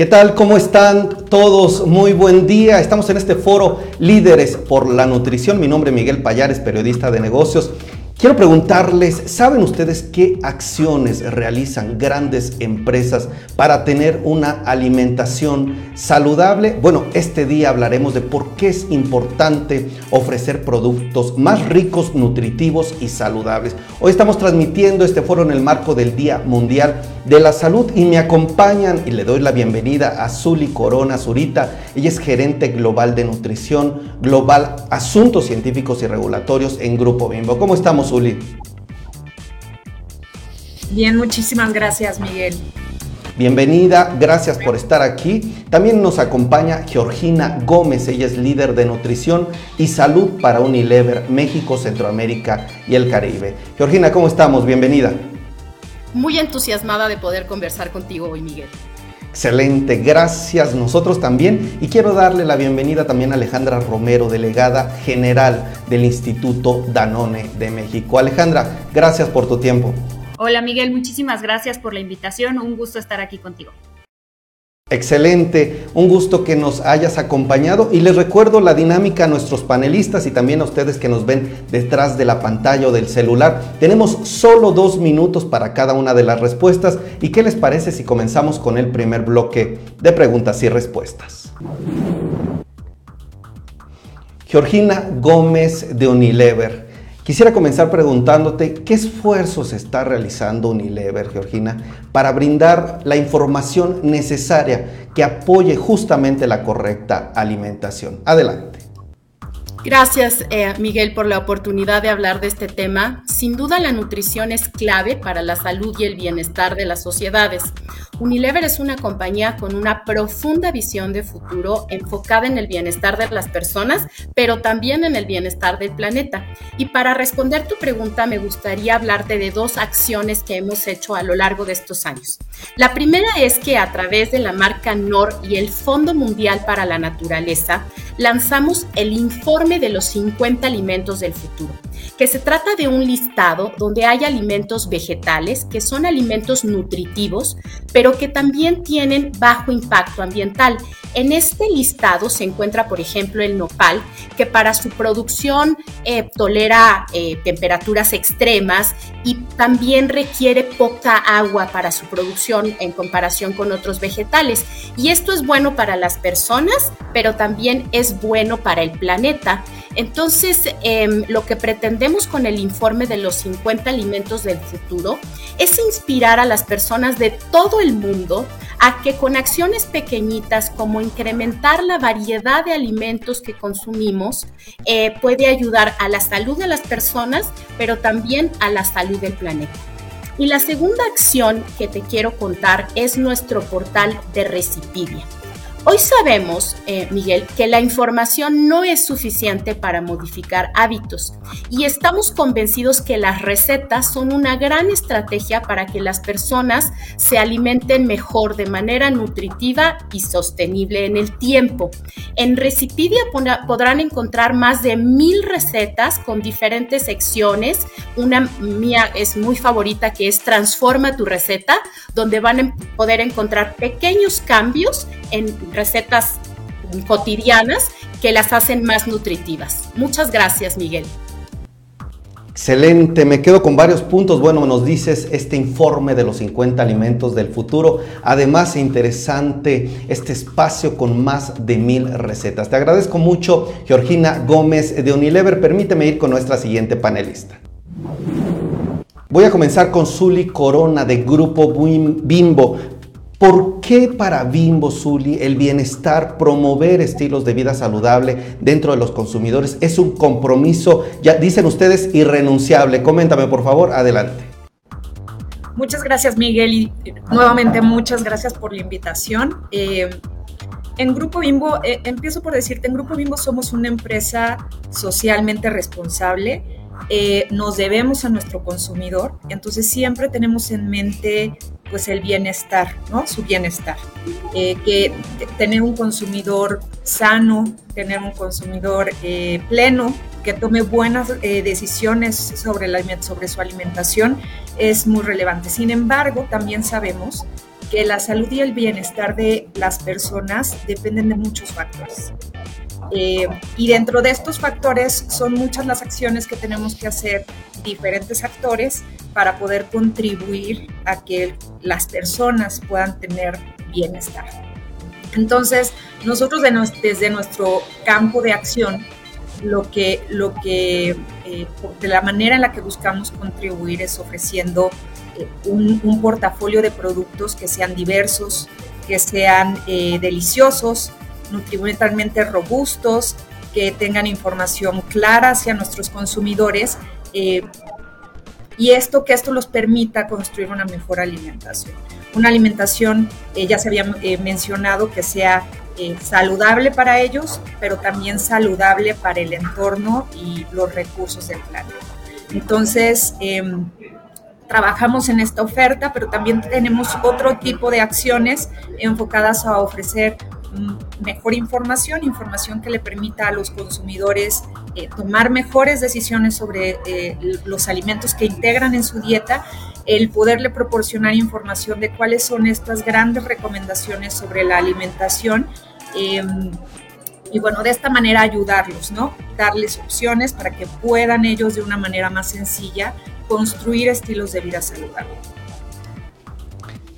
¿Qué tal? ¿Cómo están todos? Muy buen día. Estamos en este foro Líderes por la Nutrición. Mi nombre es Miguel Payares, periodista de negocios. Quiero preguntarles, ¿saben ustedes qué acciones realizan grandes empresas para tener una alimentación saludable? Bueno, este día hablaremos de por qué es importante ofrecer productos más ricos, nutritivos y saludables. Hoy estamos transmitiendo este foro en el marco del Día Mundial de la Salud y me acompañan y le doy la bienvenida a Zuli Corona Zurita. Ella es gerente global de nutrición, global asuntos científicos y regulatorios en Grupo Bimbo. ¿Cómo estamos, Zuli? Bien, muchísimas gracias, Miguel. Bienvenida, gracias por estar aquí. También nos acompaña Georgina Gómez, ella es líder de nutrición y salud para Unilever, México, Centroamérica y el Caribe. Georgina, ¿cómo estamos? Bienvenida muy entusiasmada de poder conversar contigo hoy, Miguel. Excelente, gracias nosotros también. Y quiero darle la bienvenida también a Alejandra Romero, delegada general del Instituto Danone de México. Alejandra, gracias por tu tiempo. Hola Miguel, muchísimas gracias por la invitación. Un gusto estar aquí contigo. Excelente, un gusto que nos hayas acompañado y les recuerdo la dinámica a nuestros panelistas y también a ustedes que nos ven detrás de la pantalla o del celular. Tenemos solo dos minutos para cada una de las respuestas y qué les parece si comenzamos con el primer bloque de preguntas y respuestas. Georgina Gómez de Unilever. Quisiera comenzar preguntándote qué esfuerzos está realizando Unilever, Georgina, para brindar la información necesaria que apoye justamente la correcta alimentación. Adelante. Gracias, eh, Miguel, por la oportunidad de hablar de este tema. Sin duda, la nutrición es clave para la salud y el bienestar de las sociedades. Unilever es una compañía con una profunda visión de futuro enfocada en el bienestar de las personas, pero también en el bienestar del planeta. Y para responder tu pregunta, me gustaría hablarte de dos acciones que hemos hecho a lo largo de estos años. La primera es que a través de la marca NOR y el Fondo Mundial para la Naturaleza, lanzamos el informe de los 50 alimentos del futuro, que se trata de un listado donde hay alimentos vegetales, que son alimentos nutritivos, pero que también tienen bajo impacto ambiental. En este listado se encuentra, por ejemplo, el nopal, que para su producción eh, tolera eh, temperaturas extremas y también requiere poca agua para su producción en comparación con otros vegetales. Y esto es bueno para las personas, pero también es bueno para el planeta. Entonces, em, lo que pretendemos con el informe de los 50 alimentos del futuro es inspirar a las personas de todo el mundo a que con acciones pequeñitas como incrementar la variedad de alimentos que consumimos eh, puede ayudar a la salud de las personas, pero también a la salud del planeta. Y la segunda acción que te quiero contar es nuestro portal de Recipidia. Hoy sabemos, eh, Miguel, que la información no es suficiente para modificar hábitos y estamos convencidos que las recetas son una gran estrategia para que las personas se alimenten mejor de manera nutritiva y sostenible en el tiempo. En Recipidia podrán encontrar más de mil recetas con diferentes secciones. Una mía es muy favorita que es Transforma tu receta, donde van a poder encontrar pequeños cambios en recetas cotidianas que las hacen más nutritivas. Muchas gracias, Miguel. Excelente, me quedo con varios puntos. Bueno, nos dices este informe de los 50 alimentos del futuro. Además, interesante este espacio con más de mil recetas. Te agradezco mucho, Georgina Gómez de Unilever. Permíteme ir con nuestra siguiente panelista. Voy a comenzar con Zuli Corona de Grupo Bimbo. ¿Por qué para Bimbo Zuli el bienestar, promover estilos de vida saludable dentro de los consumidores es un compromiso, ya dicen ustedes, irrenunciable? Coméntame, por favor, adelante. Muchas gracias, Miguel, y nuevamente muchas gracias por la invitación. Eh, en Grupo Bimbo, eh, empiezo por decirte, en Grupo Bimbo somos una empresa socialmente responsable. Eh, nos debemos a nuestro consumidor, entonces siempre tenemos en mente pues el bienestar, ¿no? Su bienestar. Eh, que tener un consumidor sano, tener un consumidor eh, pleno, que tome buenas eh, decisiones sobre, la, sobre su alimentación es muy relevante. Sin embargo, también sabemos que la salud y el bienestar de las personas dependen de muchos factores. Eh, y dentro de estos factores son muchas las acciones que tenemos que hacer diferentes actores para poder contribuir a que las personas puedan tener bienestar. Entonces, nosotros desde nuestro campo de acción, lo que, lo que eh, de la manera en la que buscamos contribuir es ofreciendo eh, un, portafolio de productos que sean diversos, que sean deliciosos, nutrimentalmente robustos, que tengan información clara hacia nuestros consumidores eh, y esto que esto los permita construir una mejor alimentación. Una alimentación, eh, ya se había eh, mencionado, que sea saludable para ellos, pero también saludable para el entorno y los recursos del planeta. Entonces, em, trabajamos en esta oferta, pero también tenemos otro tipo de acciones enfocadas a ofrecer mejor información, información que le permita a los consumidores eh, tomar mejores decisiones sobre eh, los alimentos que integran en su dieta, el poderle proporcionar información de cuáles son estas grandes recomendaciones sobre la alimentación. Em, y bueno, de esta manera ayudarlos, ¿no? Darles opciones para que puedan ellos de una manera más sencilla construir estilos de vida saludables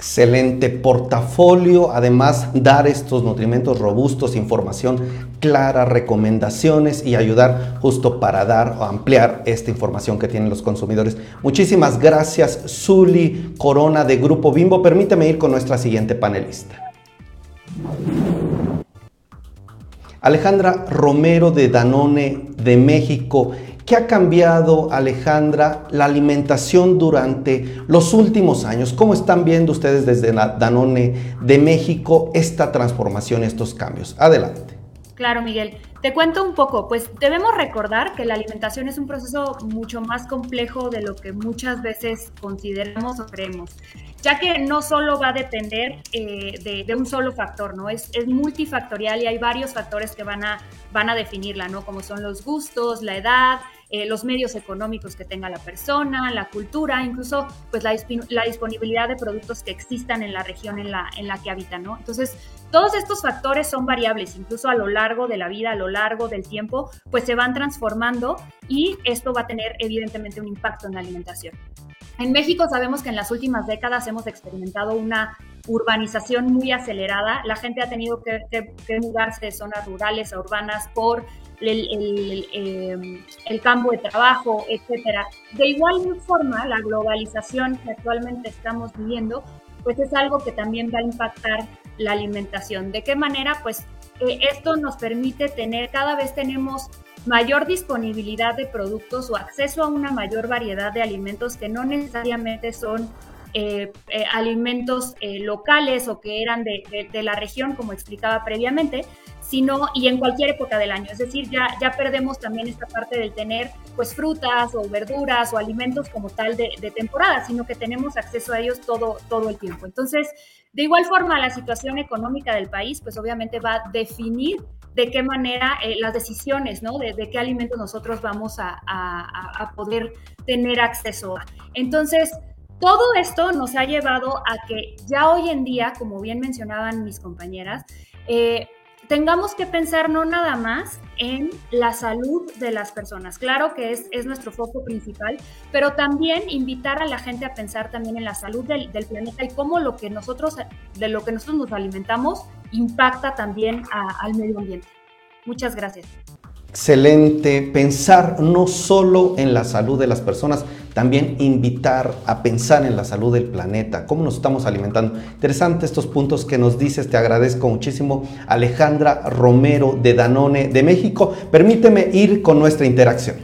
excelente portafolio, además dar estos nutrimentos robustos, información clara, recomendaciones y ayudar justo para dar o ampliar esta información que tienen los consumidores. Muchísimas gracias, Zuli Corona de Grupo Bimbo. Permíteme ir con nuestra siguiente panelista. Alejandra Romero de Danone de México. ¿Qué ha cambiado, Alejandra, la alimentación durante los últimos años? ¿Cómo están viendo ustedes desde Danone de México esta transformación, estos cambios? Adelante. Claro, Miguel. Te cuento un poco, pues debemos recordar que la alimentación es un proceso mucho más complejo de lo que muchas veces consideramos o creemos, ya que no solo va a depender eh, de, un solo factor, ¿no? Es, es, multifactorial y hay varios factores que van a, van a definirla, ¿no? Como son los gustos, la edad, eh, los medios económicos que tenga la persona, la cultura, incluso pues la, la, disponibilidad de productos que existan en la región en la, en la que habitan, ¿no? Entonces, todos estos factores son variables, incluso a lo largo de la vida, a lo largo del tiempo, pues se van transformando y esto va a tener evidentemente un impacto en la alimentación. En México sabemos que en las últimas décadas hemos experimentado una urbanización muy acelerada. La gente ha tenido que, que mudarse de zonas rurales a urbanas por el, em, el, campo de trabajo, etcétera. De igual forma, la globalización que actualmente estamos viviendo, pues es algo que también va a impactar la alimentación. ¿De qué manera? Pues eh, esto nos permite tener, cada vez tenemos mayor disponibilidad de productos o acceso a una mayor variedad de alimentos que no necesariamente son eh, eh, alimentos locales o que eran de, de, la región, como explicaba previamente, sino y en cualquier época del año. Es decir, ya, ya perdemos también esta parte del tener pues frutas o verduras o alimentos como tal de, temporada, sino que tenemos acceso a ellos todo, todo el tiempo. Entonces, de igual forma, la situación económica del país pues obviamente va a definir de qué manera eh, las decisiones, ¿no? De, qué alimentos nosotros vamos a, poder tener acceso a. Entonces, todo esto nos ha llevado a que ya hoy en día, como bien mencionaban mis compañeras, eh, tengamos que pensar no nada más en la salud de las personas. Claro que es, es nuestro foco principal, pero también invitar a la gente a pensar también en la salud del, del planeta y cómo lo que nosotros, de lo que nosotros nos alimentamos impacta también al medio ambiente. Muchas gracias. Excelente, pensar no solo en la salud de las personas, también invitar a pensar en la salud del planeta, cómo nos estamos alimentando. Interesante estos puntos que nos dices, te agradezco muchísimo. Alejandra Romero de Danone de México, permíteme ir con nuestra interacción.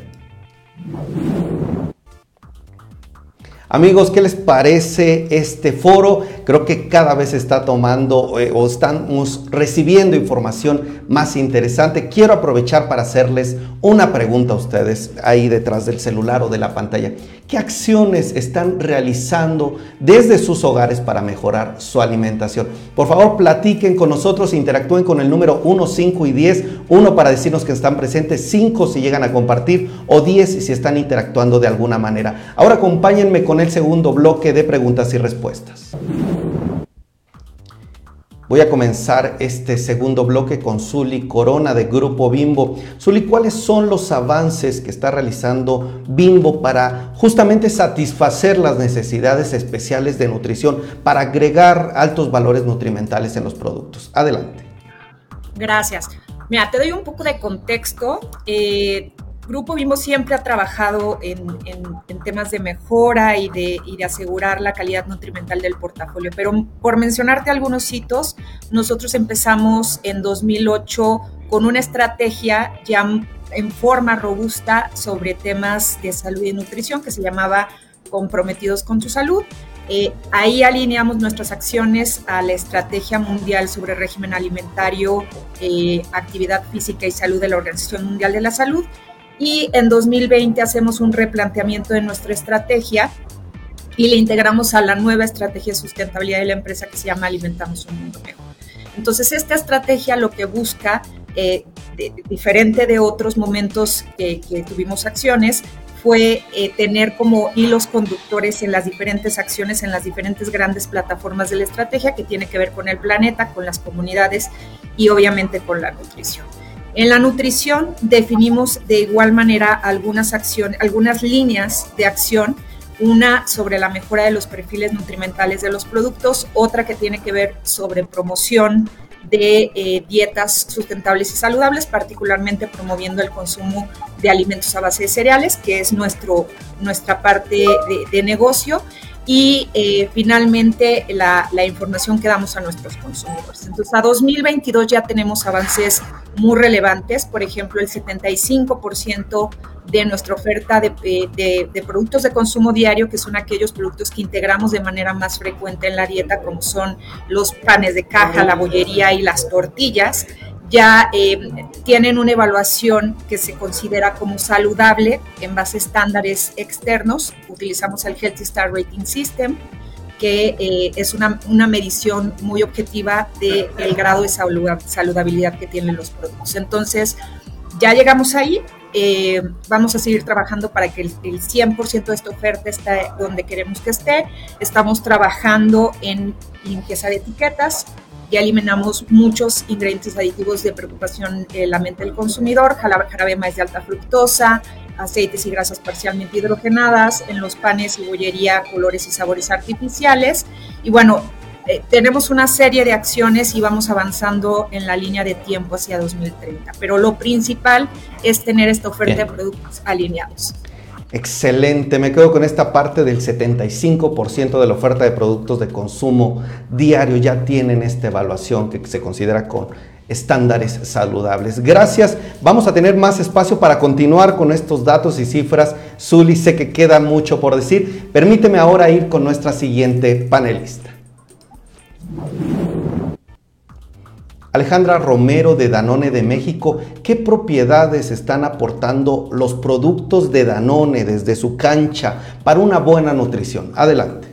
Amigos, ¿qué les parece este foro? Creo que cada vez está tomando eh, o estamos recibiendo información más interesante. Quiero aprovechar para hacerles una pregunta a ustedes ahí detrás del celular o de la pantalla. ¿Qué acciones están realizando desde sus hogares para mejorar su alimentación? Por favor, platiquen con nosotros, interactúen con el número 1, 5 y 10. 1 para decirnos que están presentes, 5 si llegan a compartir o 10 si están interactuando de alguna manera. Ahora acompáñenme con el segundo bloque de preguntas y respuestas. Voy a comenzar este segundo bloque con Zuli Corona de Grupo Bimbo. Zuli, ¿cuáles son los avances que está realizando Bimbo para justamente satisfacer las necesidades especiales de nutrición, para agregar altos valores nutrimentales en los productos? Adelante. Gracias. Mira, te doy un poco de contexto. Eh, Grupo Bimbo siempre ha trabajado en, temas de mejora y de, asegurar la calidad nutrimental del portafolio, pero por mencionarte algunos hitos, nosotros empezamos en 2008 con una estrategia ya en forma robusta sobre temas de salud y nutrición que se llamaba Comprometidos con tu Salud. Eh, ahí alineamos nuestras acciones a la Estrategia Mundial sobre Régimen Alimentario, eh, Actividad Física y Salud de la Organización Mundial de la Salud y en 2020 hacemos un replanteamiento de nuestra estrategia y le integramos a la nueva estrategia de sustentabilidad de la empresa que se llama Alimentamos un Mundo Mejor. Entonces, esta estrategia lo que busca, eh, diferente de otros momentos que, tuvimos acciones, fue eh, tener como hilos conductores en las diferentes acciones, en las diferentes grandes plataformas de la estrategia que tiene que ver con el planeta, con las comunidades y obviamente con la nutrición. En la nutrición definimos de igual manera algunas acciones, algunas líneas de acción, una sobre la mejora de los perfiles nutrimentales de los productos, otra que tiene que ver sobre promoción de eh, dietas sustentables y saludables, particularmente promoviendo el consumo de alimentos a base de cereales, que es nuestro, nuestra parte de negocio y eh, finalmente la, información que damos a nuestros consumidores. Entonces, a 2022 ya tenemos avances muy relevantes, por ejemplo, el 75% de nuestra oferta de, de, productos de consumo diario, que son aquellos productos que integramos de manera más frecuente en la dieta, como son los panes de caja, la bollería y las tortillas, ya eh, tienen una evaluación que se considera como saludable en base a estándares externos. Utilizamos el Healthy Star Rating System, que eh, es una, una, medición muy objetiva del el grado de saludabilidad que tienen los productos. Entonces, ya llegamos ahí. Eh, vamos a seguir trabajando para que el, el 100% de esta oferta esté donde queremos que esté. Estamos trabajando en limpieza de etiquetas, ya eliminamos muchos ingredientes aditivos de preocupación en la mente del consumidor, jarabe maíz de alta fructosa, aceites y grasas parcialmente hidrogenadas, en los panes y bollería colores y sabores artificiales. Y bueno, eh, tenemos una serie de acciones y vamos avanzando en la línea de tiempo hacia 2030, pero lo principal es tener esta oferta de productos alineados. Excelente, me quedo con esta parte del 75% de la oferta de productos de consumo diario ya tienen esta evaluación que se considera con estándares saludables. Gracias, vamos a tener más espacio para continuar con estos datos y cifras. Zuli, sé que queda mucho por decir. Permíteme ahora ir con nuestra siguiente panelista. Alejandra Romero de Danone de México, ¿qué propiedades están aportando los productos de Danone desde su cancha para una buena nutrición? Adelante.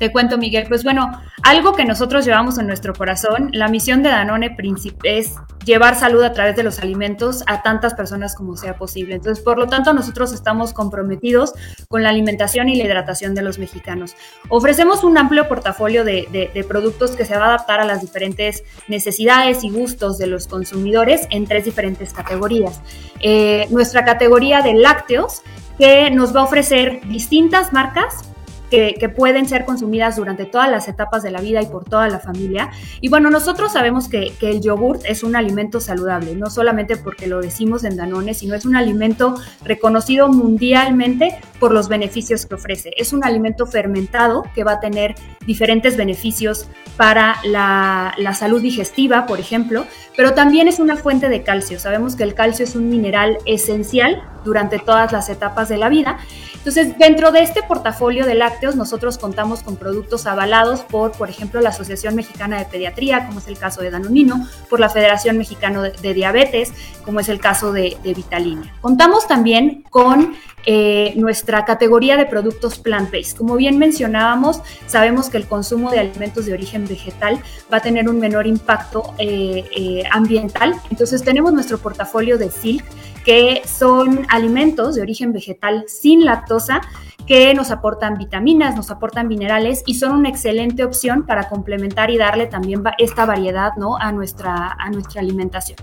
Te cuento, Miguel. Pues bueno, algo que nosotros llevamos en nuestro corazón, la misión de Danone es llevar salud a través de los alimentos a tantas personas como sea posible. Entonces, por lo tanto, nosotros estamos comprometidos con la alimentación y la hidratación de los mexicanos. Ofrecemos un amplio portafolio de, productos que se va a adaptar a las diferentes necesidades y gustos de los consumidores en tres diferentes categorías. Eh, nuestra categoría de lácteos, que nos va a ofrecer distintas marcas que, pueden ser consumidas durante todas las etapas de la vida y por toda la familia. Y bueno, nosotros sabemos que, el yogurt es un alimento saludable, no solamente porque lo decimos en Danone, sino es un alimento reconocido mundialmente por los beneficios que ofrece. Es un alimento fermentado que va a tener diferentes beneficios para la, la salud digestiva, por ejemplo, pero también es una fuente de calcio. Sabemos que el calcio es un mineral esencial durante todas las etapas de la vida. Entonces, dentro de este portafolio de lácteos, nosotros contamos con productos avalados por, por ejemplo, la Asociación Mexicana de Pediatría, como es el caso de Danonino, por la Federación Mexicana de, Diabetes, como es el caso de, de Vitalina. Contamos también con eh, nuestra categoría de productos plant-based. Como bien mencionábamos, sabemos que el consumo de alimentos de origen vegetal va a tener un menor impacto eh, eh, ambiental. Entonces tenemos nuestro portafolio de Silk, que son alimentos de origen vegetal sin lactosa que nos aportan vitaminas, nos aportan minerales y son una excelente opción para complementar y darle también esta variedad ¿no? a, nuestra, a nuestra alimentación.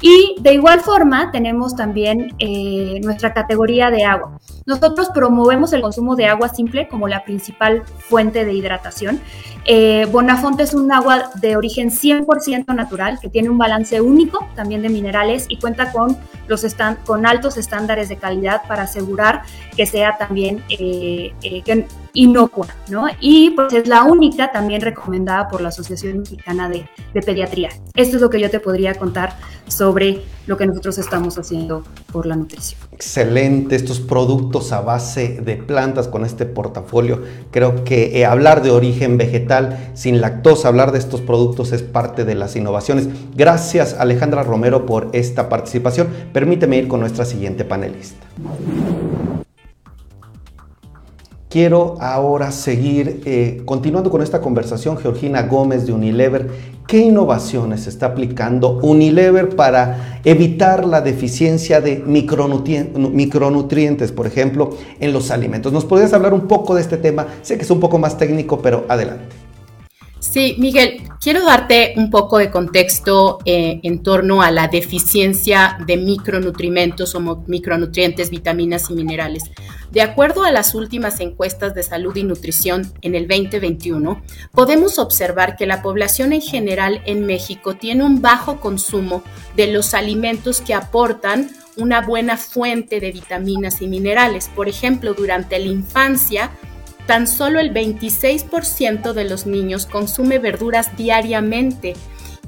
Y de igual forma tenemos también eh, nuestra categoría de agua. Nosotros promovemos el consumo de agua simple como la principal fuente de hidratación. Eh, Bonafonte es un agua de origen 100% natural que tiene un balance único también de minerales y cuenta con, los con altos estándares de calidad para asegurar que sea también eh, inocua, ¿no? Y pues es la única también recomendada por la Asociación Mexicana de, de, Pediatría. Esto es lo que yo te podría contar sobre lo que nosotros estamos haciendo por la nutrición. Excelente, estos productos a base de plantas con este portafolio. Creo que eh, hablar de origen vegetal sin lactosa, hablar de estos productos es parte de las innovaciones. Gracias Alejandra Romero por esta participación. Permíteme ir con nuestra siguiente panelista. Quiero ahora seguir eh, continuando con esta conversación. Georgina Gómez de Unilever, ¿qué innovaciones está aplicando Unilever para evitar la deficiencia de micronutrientes, por ejemplo, en los alimentos? ¿Nos podrías hablar un poco de este tema? Sé que es un poco más técnico, pero adelante. Sí, Miguel, quiero darte un poco de contexto eh, en torno a la deficiencia de micronutrientes o micronutrientes, vitaminas y minerales. De acuerdo a las últimas encuestas de salud y nutrición en el 2021, podemos observar que la población en general en México tiene un bajo consumo de los alimentos que aportan una buena fuente de vitaminas y minerales. Por ejemplo, durante la infancia, tan solo el 26% de los niños consume verduras diariamente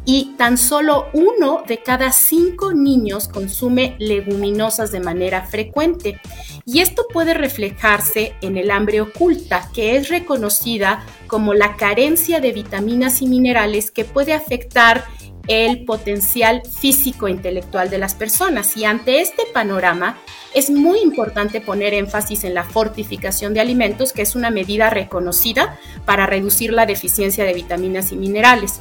y tan solo uno de cada cinco niños consume leguminosas de manera frecuente. Y esto puede reflejarse en el hambre oculta, que es reconocida como la carencia de vitaminas y minerales que puede afectar el potencial físico-intelectual de las personas. Y ante este panorama, es muy importante poner énfasis en la fortificación de alimentos, que es una medida reconocida para reducir la deficiencia de vitaminas y minerales.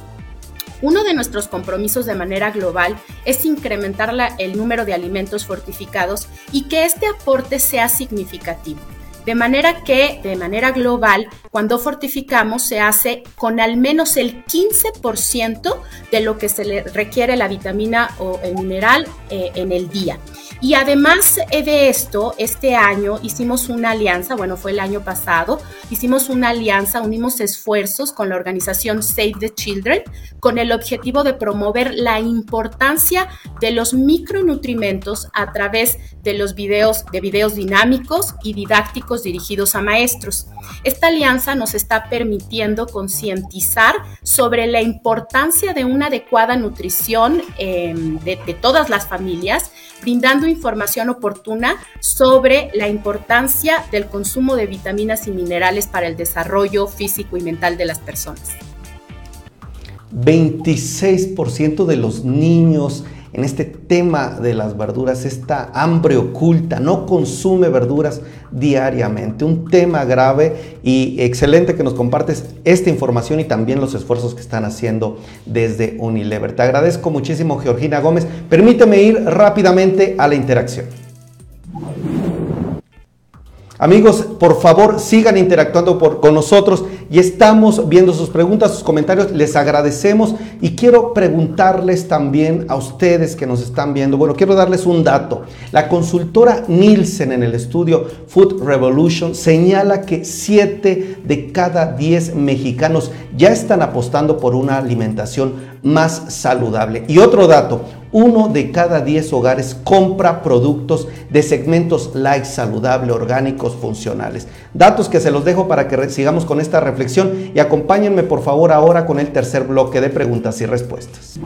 Uno de nuestros compromisos de manera global es incrementar el número de alimentos fortificados y que este aporte sea significativo. De manera que, de manera global, cuando fortificamos se hace con al menos el 15% de lo que se le requiere la vitamina o el mineral eh, en el día. Y además de esto, este año hicimos una alianza, bueno, fue el año pasado, hicimos una alianza, unimos esfuerzos con la organización Save the Children con el objetivo de promover la importancia de los micronutrimentos a través de los videos, de videos dinámicos y didácticos dirigidos a maestros. Esta alianza nos está permitiendo concientizar sobre la importancia de una adecuada nutrición em, de, de todas las familias, brindando información oportuna sobre la importancia del consumo de vitaminas y minerales para el desarrollo físico y mental de las personas. 26% de los niños en este tema de las verduras, esta hambre oculta, no consume verduras diariamente. Un tema grave y excelente que nos compartes esta información y también los esfuerzos que están haciendo desde Unilever. Te agradezco muchísimo, Georgina Gómez. Permíteme ir rápidamente a la interacción. Amigos, por favor sigan interactuando con nosotros y estamos viendo sus preguntas, sus comentarios. Les agradecemos y quiero preguntarles también a ustedes que nos están viendo. Bueno, quiero darles un dato. La consultora Nielsen en el estudio Food Revolution señala que 7 de cada 10 mexicanos ya están apostando por una alimentación más saludable. Y otro dato, uno de cada 10 hogares compra productos de segmentos light, saludable, orgánicos, funcionales. Datos que se los dejo para que sigamos con esta reflexión y acompáñenme por favor ahora con el tercer bloque de preguntas y respuestas.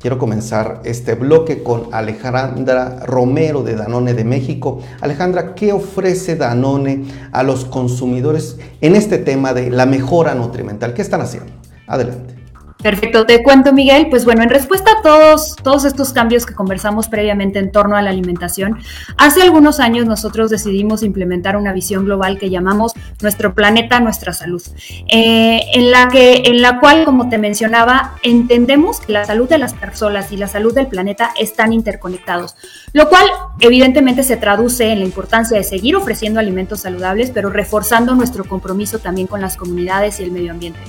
Quiero comenzar este bloque con Alejandra Romero de Danone de México. Alejandra, ¿qué ofrece Danone a los consumidores en este tema de la mejora nutrimental? ¿Qué están haciendo? Adelante. Perfecto, te cuento Miguel, pues bueno, en respuesta a todos, todos estos cambios que conversamos previamente en torno a la alimentación, hace algunos años nosotros decidimos implementar una visión global que llamamos Nuestro planeta, nuestra salud, eh, en, la que, en la cual, como te mencionaba, entendemos que la salud de las personas y la salud del planeta están interconectados, lo cual evidentemente se traduce en la importancia de seguir ofreciendo alimentos saludables, pero reforzando nuestro compromiso también con las comunidades y el medio ambiente.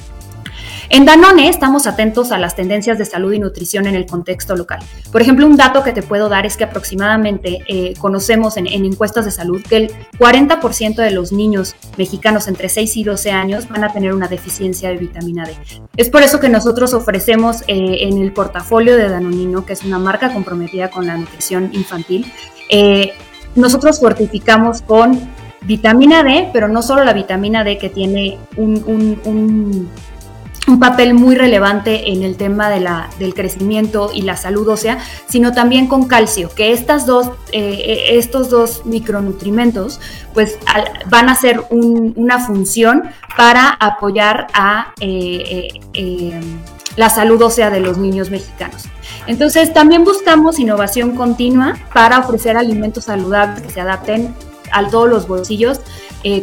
En Danone estamos atentos a las tendencias de salud y nutrición en el contexto local. Por ejemplo, un dato que te puedo dar es que aproximadamente eh, conocemos en, encuestas de salud que el 40% de los niños mexicanos entre 6 y 12 años van a tener una deficiencia de vitamina D. Es por eso que nosotros ofrecemos eh, en el portafolio de Danonino, que es una marca comprometida con la nutrición infantil, eh, nosotros fortificamos con vitamina D, pero no solo la vitamina D que tiene un un papel muy relevante en el tema de la, del crecimiento y la salud ósea, sino también con calcio, que estas dos, eh, eh, estos dos micronutrimentos pues van a ser una función para apoyar a eh, la salud ósea de los niños mexicanos. Entonces también buscamos innovación continua para ofrecer alimentos saludables que se adapten a todos los bolsillos,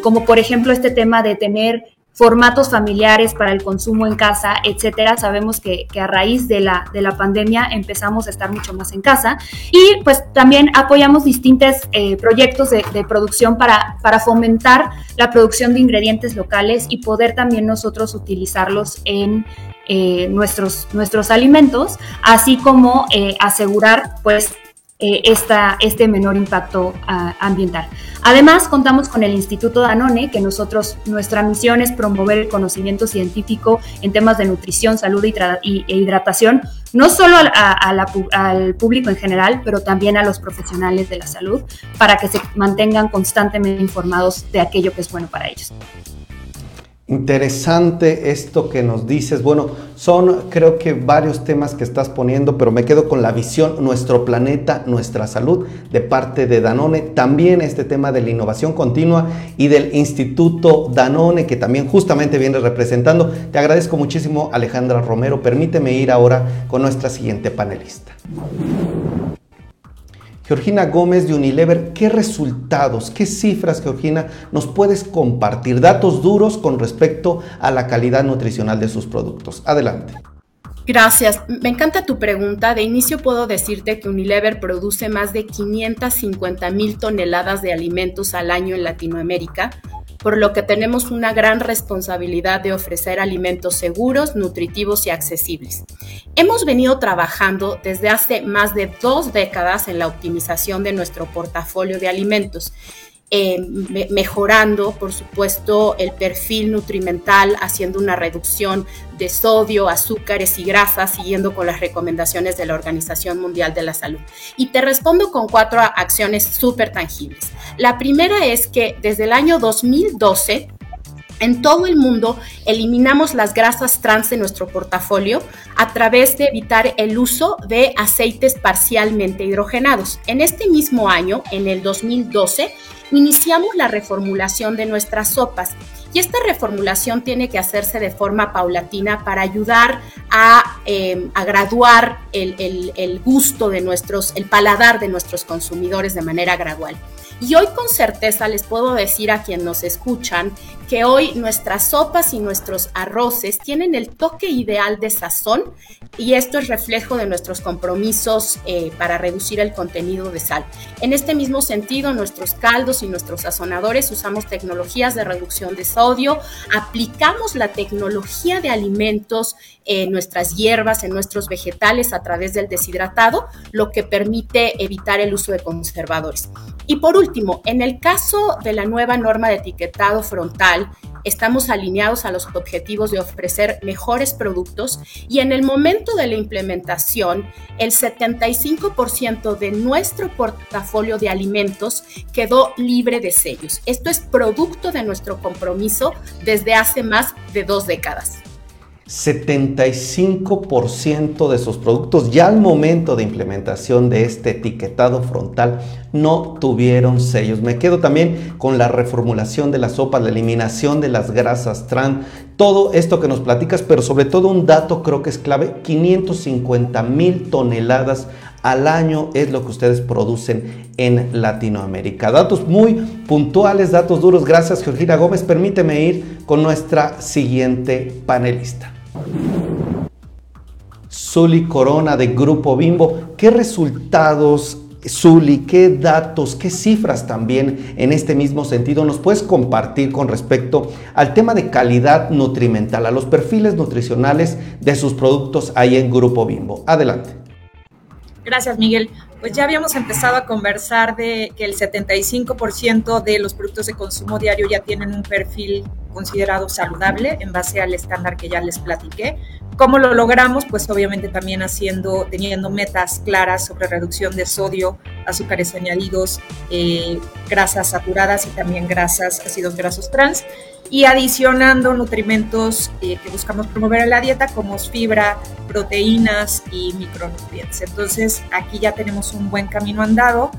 como por ejemplo este tema de tener formatos familiares para el consumo en casa, etcétera. Sabemos que, a raíz de la, de la pandemia empezamos a estar mucho más en casa y pues también apoyamos distintos eh, proyectos de, producción para, para fomentar la producción de ingredientes locales y poder también nosotros utilizarlos en eh, nuestros, nuestros alimentos, así como eh, asegurar pues eh, este menor impacto ah, ambiental. Además, contamos con el Instituto Danone, que nosotros, nuestra misión es promover el conocimiento científico en temas de nutrición, salud e hidratación, no solo al público en general, pero también a los profesionales de la salud, para que se mantengan constantemente informados de aquello que es bueno para ellos. Interesante esto que nos dices. Bueno, son creo que varios temas que estás poniendo, pero me quedo con la visión Nuestro planeta, nuestra salud de parte de Danone. También este tema de la innovación continua y del Instituto Danone que también justamente viene representando. Te agradezco muchísimo Alejandra Romero. Permíteme ir ahora con nuestra siguiente panelista. Georgina Gómez de Unilever, ¿qué resultados, qué cifras, Georgina, nos puedes compartir? Datos duros con respecto a la calidad nutricional de sus productos. Adelante. Gracias. Me encanta tu pregunta. De inicio puedo decirte que Unilever produce más de 550 mil toneladas de alimentos al año en Latinoamérica por lo que tenemos una gran responsabilidad de ofrecer alimentos seguros, nutritivos y accesibles. Hemos venido trabajando desde hace más de dos décadas en la optimización de nuestro portafolio de alimentos eh, mejorando, por supuesto, el perfil nutrimental, haciendo una reducción de sodio, azúcares y grasas, siguiendo con las recomendaciones de la Organización Mundial de la Salud. Y te respondo con cuatro acciones súper tangibles. La primera es que desde el año 2012, en todo el mundo eliminamos las grasas trans de nuestro portafolio a través de evitar el uso de aceites parcialmente hidrogenados. En este mismo año, en el 2012, iniciamos la reformulación de nuestras sopas. Y esta reformulación tiene que hacerse de forma paulatina para ayudar a, eh, graduar el, gusto de nuestros, el paladar de nuestros consumidores de manera gradual. Y hoy con certeza les puedo decir a quienes nos escuchan que hoy nuestras sopas y nuestros arroces tienen el toque ideal de sazón y esto es reflejo de nuestros compromisos eh, para reducir el contenido de sal. En este mismo sentido, nuestros caldos y nuestros sazonadores usamos tecnologías de reducción de sodio, aplicamos la tecnología de alimentos en nuestras hierbas, en nuestros vegetales a través del deshidratado, lo que permite evitar el uso de conservadores. Y por último, en el caso de la nueva norma de etiquetado frontal, estamos alineados a los objetivos de ofrecer mejores productos y en el momento de la implementación, el 75% de nuestro portafolio de alimentos quedó libre de sellos. Esto es producto de nuestro compromiso desde hace más de dos décadas. 75% de sus productos ya al momento de implementación de este etiquetado frontal no tuvieron sellos. Me quedo también con la reformulación de la sopa, la eliminación de las grasas trans, todo esto que nos platicas, pero sobre todo un dato creo que es clave, 550 mil toneladas al año es lo que ustedes producen en Latinoamérica. Datos muy puntuales, datos duros. Gracias, Georgina Gómez. Permíteme ir con nuestra siguiente panelista. Zuli Corona de Grupo Bimbo. ¿Qué resultados, Zuli, qué datos, qué cifras también en este mismo sentido nos puedes compartir con respecto al tema de calidad nutrimental, a los perfiles nutricionales de sus productos ahí en Grupo Bimbo? Adelante. Gracias, Miguel. Pues ya habíamos empezado a conversar de que el 75% de los productos de consumo diario ya tienen un perfil considerado saludable en base al estándar que ya les platiqué. ¿Cómo lo logramos? Pues obviamente también haciendo, teniendo metas claras sobre reducción de sodio, azúcares añadidos, eh, grasas saturadas y también grasas, ácidos grasos trans y adicionando nutrimentos eh, que buscamos promover en la dieta como fibra, proteínas y micronutrientes. Entonces aquí ya tenemos un buen camino andado.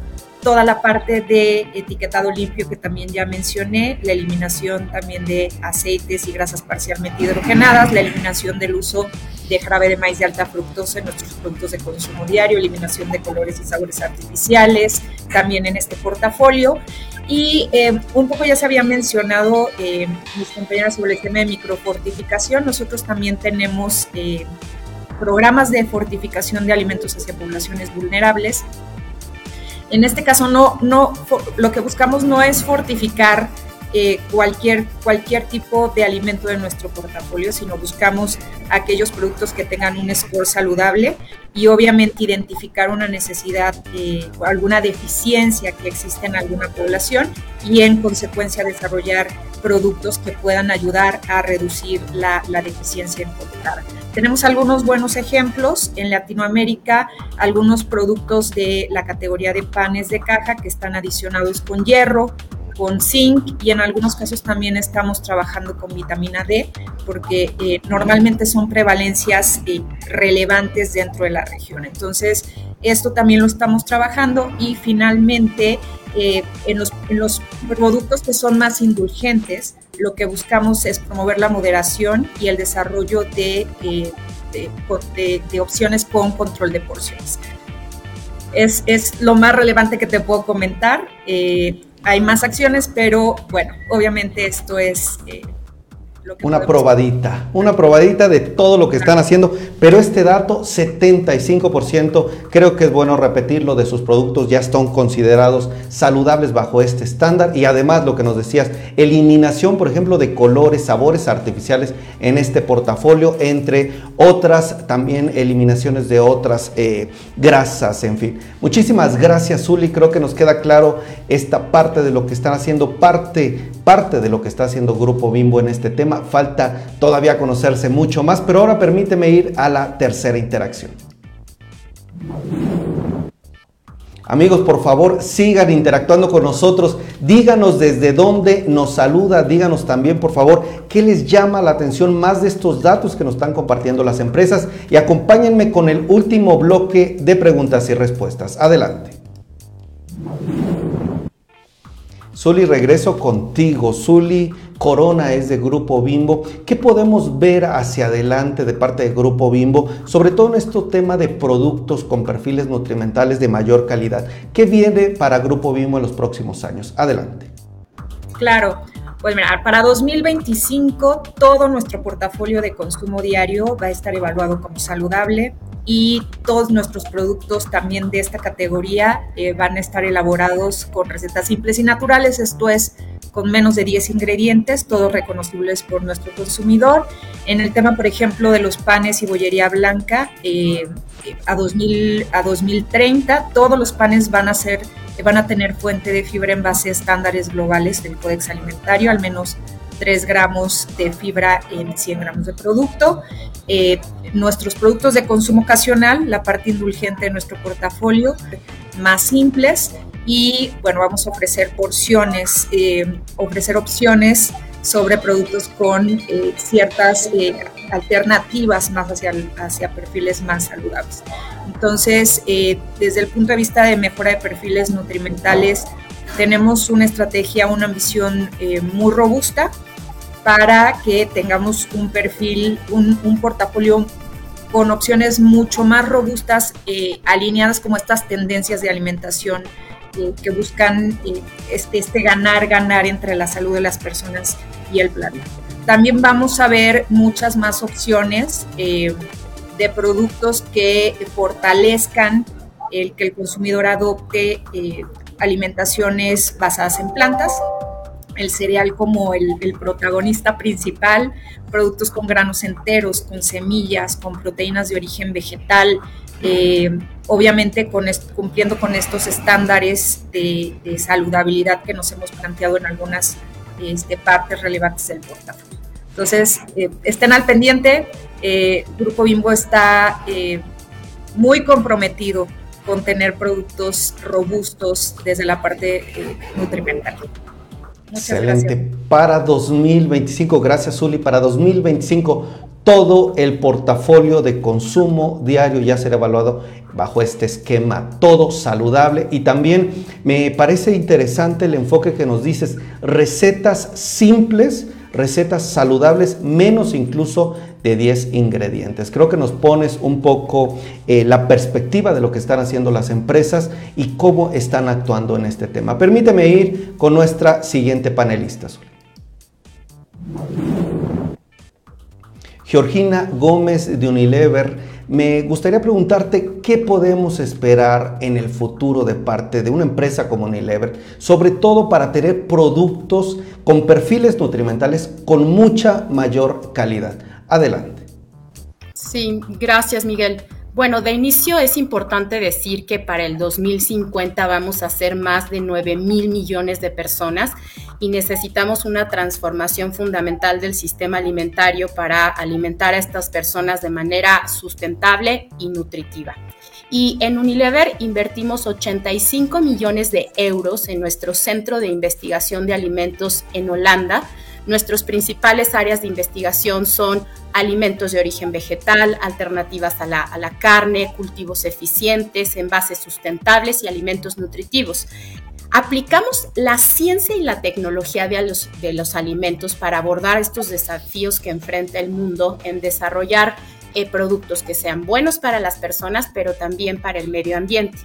Toda la parte de etiquetado limpio que también ya mencioné, la eliminación también de aceites y grasas parcialmente hidrogenadas, la eliminación del uso de jarabe de maíz de alta fructosa en nuestros productos de consumo diario, eliminación de colores y sabores artificiales, también en este portafolio. Y eh, un poco ya se había mencionado eh, mis compañeras sobre el tema de microfortificación. Nosotros también tenemos eh, programas de fortificación de alimentos hacia poblaciones vulnerables. En este caso, no, no, lo que buscamos no es fortificar eh, cualquier, cualquier tipo de alimento de nuestro portafolio, sino buscamos aquellos productos que tengan un score saludable y obviamente identificar una necesidad, eh, alguna deficiencia que existe en alguna población y en consecuencia desarrollar productos que puedan ayudar a reducir la, la deficiencia encontrada. Tenemos algunos buenos ejemplos en Latinoamérica, algunos productos de la categoría de panes de caja que están adicionados con hierro, con zinc y en algunos casos también estamos trabajando con vitamina D porque eh, normalmente son prevalencias eh, relevantes dentro de la región. Entonces, esto también lo estamos trabajando y finalmente eh, en, los, los, productos que son más indulgentes, lo que buscamos es promover la moderación y el desarrollo de, de, de opciones con control de porciones. Es, es, lo más relevante que te puedo comentar. Eh, hay más acciones, pero bueno, obviamente esto es eh, una probadita, una probadita de todo lo que están haciendo, pero este dato, 75%, creo que es bueno repetirlo, de sus productos ya están considerados saludables bajo este estándar y además lo que nos decías, eliminación, por ejemplo, de colores, sabores artificiales en este portafolio, entre otras también eliminaciones de otras eh, grasas, en fin. Muchísimas gracias, Zuli, creo que nos queda claro esta parte de lo que están haciendo, parte, parte de lo que está haciendo Grupo Bimbo en este tema falta todavía conocerse mucho más, pero ahora permíteme ir a la tercera interacción. Amigos, por favor, sigan interactuando con nosotros. Díganos desde dónde nos saluda. Díganos también, por favor, qué les llama la atención más de estos datos que nos están compartiendo las empresas. Y acompáñenme con el último bloque de preguntas y respuestas. Adelante. Zuli, regreso contigo. Zuli, Corona es de Grupo Bimbo. ¿Qué podemos ver hacia adelante de parte de Grupo Bimbo? Sobre todo en este tema de productos con perfiles nutrimentales de mayor calidad. ¿Qué viene para Grupo Bimbo en los próximos años? Adelante. Claro. Pues mira, para 2025 todo nuestro portafolio de consumo diario va a estar evaluado como saludable, y todos nuestros productos también de esta categoría eh, van a estar elaborados con recetas simples y naturales, esto es con menos de 10 ingredientes, todos reconocibles por nuestro consumidor. En el tema, por ejemplo, de los panes y bollería blanca, eh, a, 2000, a 2030 todos los panes van a ser van a tener fuente de fibra en base a estándares globales del Codex Alimentario, al menos 3 gramos de fibra en 100 gramos de producto. Eh, nuestros productos de consumo ocasional, la parte indulgente de nuestro portafolio, más simples y bueno, vamos a ofrecer porciones, eh, ofrecer opciones sobre productos con eh, ciertas alternativas más hacia, hacia perfiles más saludables. Entonces, eh, desde el punto de vista de mejora de perfiles nutrimentales, tenemos una estrategia, una ambición eh, muy robusta para que tengamos un perfil, un, portafolio con opciones mucho más robustas, eh, alineadas como estas tendencias de alimentación eh, que buscan eh, este, este ganar, ganar entre la salud de las personas y el planeta. También vamos a ver muchas más opciones de productos que fortalezcan el que el consumidor adopte alimentaciones basadas en plantas, el cereal como el, protagonista principal, productos con granos enteros, con semillas, con proteínas de origen vegetal, eh, obviamente cumpliendo con estos estándares de, saludabilidad que nos hemos planteado en algunas este, partes relevantes del portafolio. Entonces, eh, estén al pendiente, eh, Grupo Bimbo está muy comprometido con tener productos robustos desde la parte nutrimental. Excelente. Para 2025, gracias Zuli, para 2025 todo el portafolio de consumo diario ya será evaluado bajo este esquema, todo saludable. Y también me parece interesante el enfoque que nos dices, recetas simples, recetas saludables, menos incluso de 10 ingredientes. Creo que nos pones un poco eh, la perspectiva de lo que están haciendo las empresas y cómo están actuando en este tema. Permíteme ir con nuestra siguiente panelista. Georgina Gómez de Unilever, me gustaría preguntarte qué podemos esperar en el futuro de parte de una empresa como Unilever, sobre todo para tener productos con perfiles nutrimentales con mucha mayor calidad. Adelante. Sí, gracias Miguel. Bueno, de inicio es importante decir que para el 2050 vamos a ser más de 9 mil millones de personas y necesitamos una transformación fundamental del sistema alimentario para alimentar a estas personas de manera sustentable y nutritiva. Y en Unilever invertimos 85 millones de euros en nuestro centro de investigación de alimentos en Holanda Nuestras principales áreas de investigación son alimentos de origen vegetal, alternativas a la, carne, cultivos eficientes, envases sustentables y alimentos nutritivos. Aplicamos la ciencia y la tecnología de los, de los alimentos para abordar estos desafíos que enfrenta el mundo en desarrollar eh, productos que sean buenos para las personas, pero también para el medio ambiente.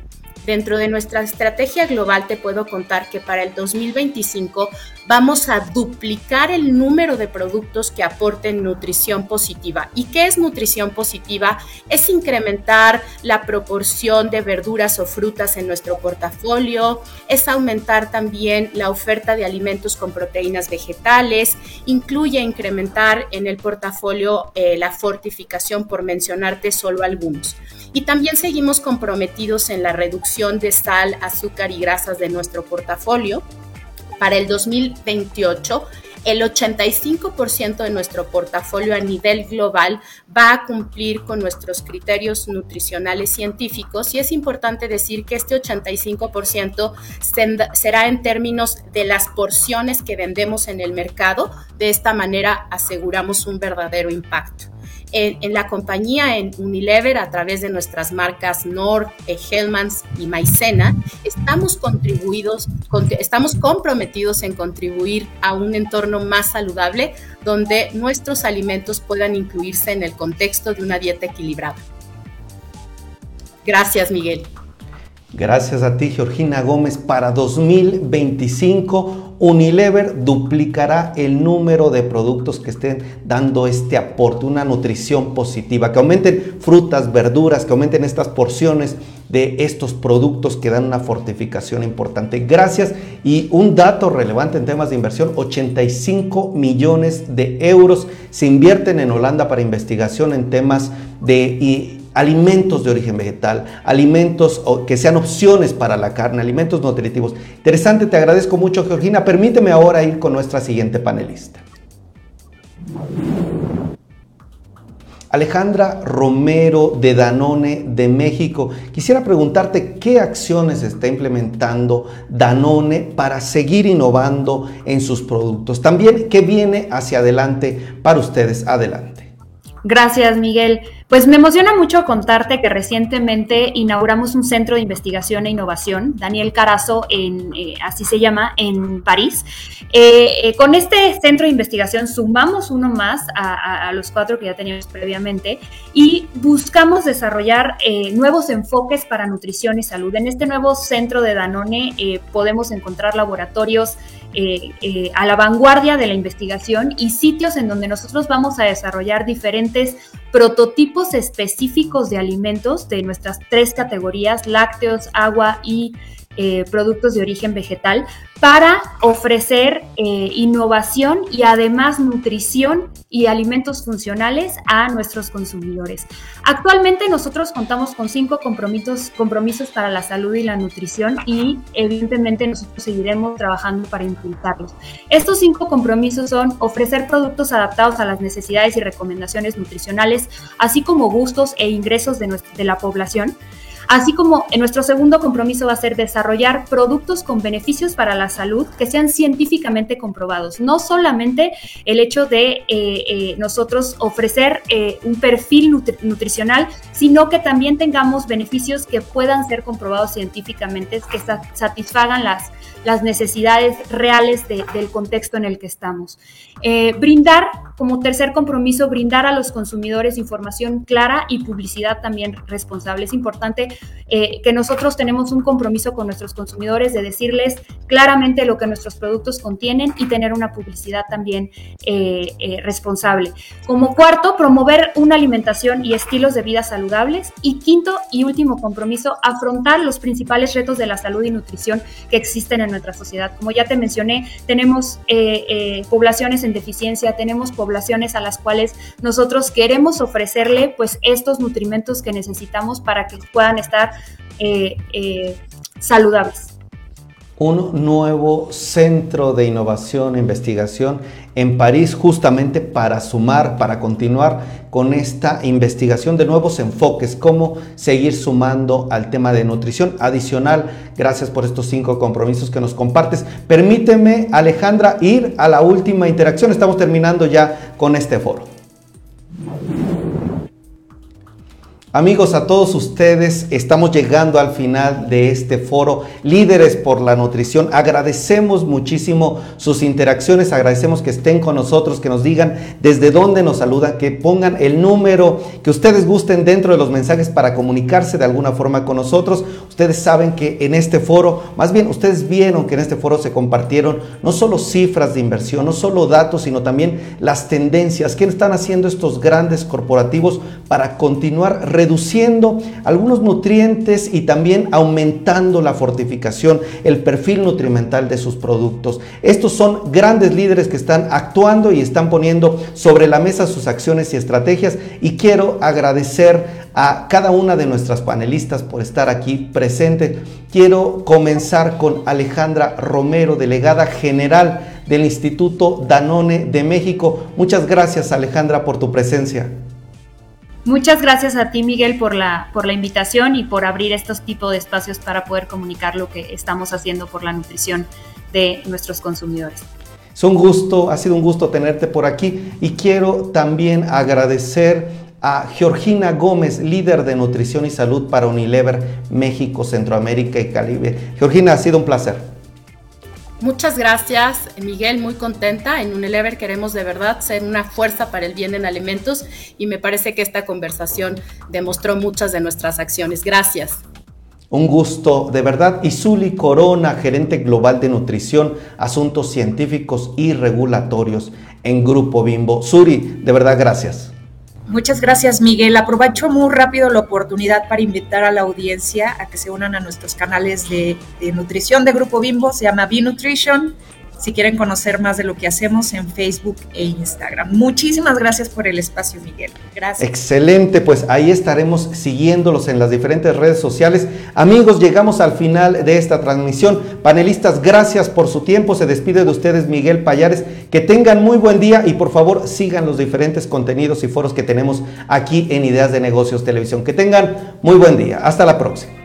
Dentro de nuestra estrategia global te puedo contar que para el 2025 vamos a duplicar el número de productos que aporten nutrición positiva. ¿Y qué es nutrición positiva? Es incrementar la proporción de verduras o frutas en nuestro portafolio, es aumentar también la oferta de alimentos con proteínas vegetales, incluye incrementar en el portafolio eh, la fortificación, por mencionarte solo algunos. Y también seguimos comprometidos en la reducción de sal, azúcar y grasas de nuestro portafolio. Para el 2028, el 85% de nuestro portafolio a nivel global va a cumplir con nuestros criterios nutricionales científicos y es importante decir que este 85% será en términos de las porciones que vendemos en el mercado. De esta manera aseguramos un verdadero impacto en, la compañía, en Unilever, a través de nuestras marcas Nord, eh, Hellmans y Maicena, estamos, contribuidos, estamos comprometidos en contribuir a un entorno más saludable donde nuestros alimentos puedan incluirse en el contexto de una dieta equilibrada. Gracias, Miguel. Gracias a ti, Georgina Gómez. Para 2025 Unilever duplicará el número de productos que estén dando este aporte, una nutrición positiva, que aumenten frutas, verduras, que aumenten estas porciones de estos productos que dan una fortificación importante. Gracias. Y un dato relevante en temas de inversión, 85 millones de euros se invierten en Holanda para investigación en temas de alimentos de origen vegetal, alimentos que sean opciones para la carne, alimentos nutritivos. Interesante, te agradezco mucho Georgina. Permíteme ahora ir con nuestra siguiente panelista. Alejandra Romero de Danone de México. Quisiera preguntarte qué acciones está implementando Danone para seguir innovando en sus productos. También qué viene hacia adelante para ustedes. Adelante. Gracias, Miguel. Pues me emociona mucho contarte que recientemente inauguramos un centro de investigación e innovación, Daniel Carazo, eh, así se llama, en París. Eh, eh, con este centro de investigación sumamos uno más a, los cuatro que ya teníamos previamente y buscamos desarrollar nuevos enfoques para nutrición y salud. En este nuevo centro de Danone podemos encontrar laboratorios a la vanguardia de la investigación y sitios en donde nosotros vamos a desarrollar diferentes prototipos específicos de alimentos de nuestras tres categorías, lácteos, agua y eh, productos de origen vegetal para ofrecer eh, innovación y además nutrición y alimentos funcionales a nuestros consumidores. Actualmente nosotros contamos con cinco compromisos, compromisos para la salud y la nutrición y evidentemente nosotros seguiremos trabajando para impulsarlos. Estos cinco compromisos son ofrecer productos adaptados a las necesidades y recomendaciones nutricionales, así como gustos e ingresos de, de la población Así como en nuestro segundo compromiso va a ser desarrollar productos con beneficios para la salud que sean científicamente comprobados. No solamente el hecho de eh, eh, nosotros ofrecer eh, un perfil nutricional, sino que también tengamos beneficios que puedan ser comprobados científicamente, que satisfagan las, las necesidades reales del contexto en el que estamos. brindar, como tercer compromiso, brindar a los consumidores información clara y publicidad también responsable. Es importante eh, que nosotros tenemos un compromiso con nuestros consumidores de decirles claramente lo que nuestros productos contienen y tener una publicidad también eh, eh, responsable. Como cuarto, promover una alimentación y estilos de vida saludables. Y quinto y último compromiso, afrontar los principales retos de la salud y nutrición que existen en nuestra sociedad. Como ya te mencioné, tenemos poblaciones en deficiencia, tenemos poblaciones a las cuales nosotros queremos ofrecerle pues estos nutrimentos que necesitamos para que puedan estar eh, eh, saludables. Un nuevo centro de innovación e investigación en París justamente para sumar, para continuar con esta investigación de nuevos enfoques, cómo seguir sumando al tema de nutrición adicional. Gracias por estos cinco compromisos que nos compartes. Permíteme, Alejandra, ir a la última interacción. Estamos terminando ya con este foro. Amigos, a todos ustedes, estamos llegando al final de este foro Líderes por la Nutrición. Agradecemos muchísimo sus interacciones, agradecemos que estén con nosotros, que nos digan desde dónde nos saludan, que pongan el número que ustedes gusten dentro de los mensajes para comunicarse de alguna forma con nosotros. Ustedes saben que en este foro, más bien ustedes vieron que en este foro se compartieron no solo cifras de inversión, no solo datos, sino también las tendencias que están haciendo estos grandes corporativos para continuar reduciendo algunos nutrientes y también aumentando la fortificación, el perfil nutrimental de sus productos. Estos son grandes líderes que están actuando y están poniendo sobre la mesa sus acciones y estrategias y quiero agradecer a cada una de nuestras panelistas por estar aquí presente. Quiero comenzar con Alejandra Romero, delegada general del Instituto Danone de México. Muchas gracias Alejandra por tu presencia. Muchas gracias a ti, Miguel, por la, por la invitación y por abrir estos tipos de espacios para poder comunicar lo que estamos haciendo por la nutrición de nuestros consumidores. Es un gusto, ha sido un gusto tenerte por aquí y quiero también agradecer a Georgina Gómez, líder de nutrición y salud para Unilever México, Centroamérica y Caribe. Georgina, ha sido un placer. Muchas gracias, Miguel, muy contenta. En Unilever queremos de verdad ser una fuerza para el bien en alimentos y me parece que esta conversación demostró muchas de nuestras acciones. Gracias. Un gusto, de verdad. Y Zuli Corona, gerente global de nutrición, asuntos científicos y regulatorios en Grupo Bimbo. Suri, de verdad, gracias. Muchas gracias, Miguel. Aprovecho muy rápido la oportunidad para invitar a la audiencia a que se unan a nuestros canales de, nutrición de Grupo Bimbo. Se llama B-Nutrition si quieren conocer más de lo que hacemos en Facebook e Instagram. Muchísimas gracias por el espacio, Miguel. Gracias. Excelente, pues ahí estaremos siguiéndolos en las diferentes redes sociales. Amigos, llegamos al final de esta transmisión. Panelistas, gracias por su tiempo. Se despide de ustedes Miguel Payares. Que tengan muy buen día y por favor sigan los diferentes contenidos y foros que tenemos aquí en Ideas de Negocios Televisión. Que tengan muy buen día. Hasta la próxima.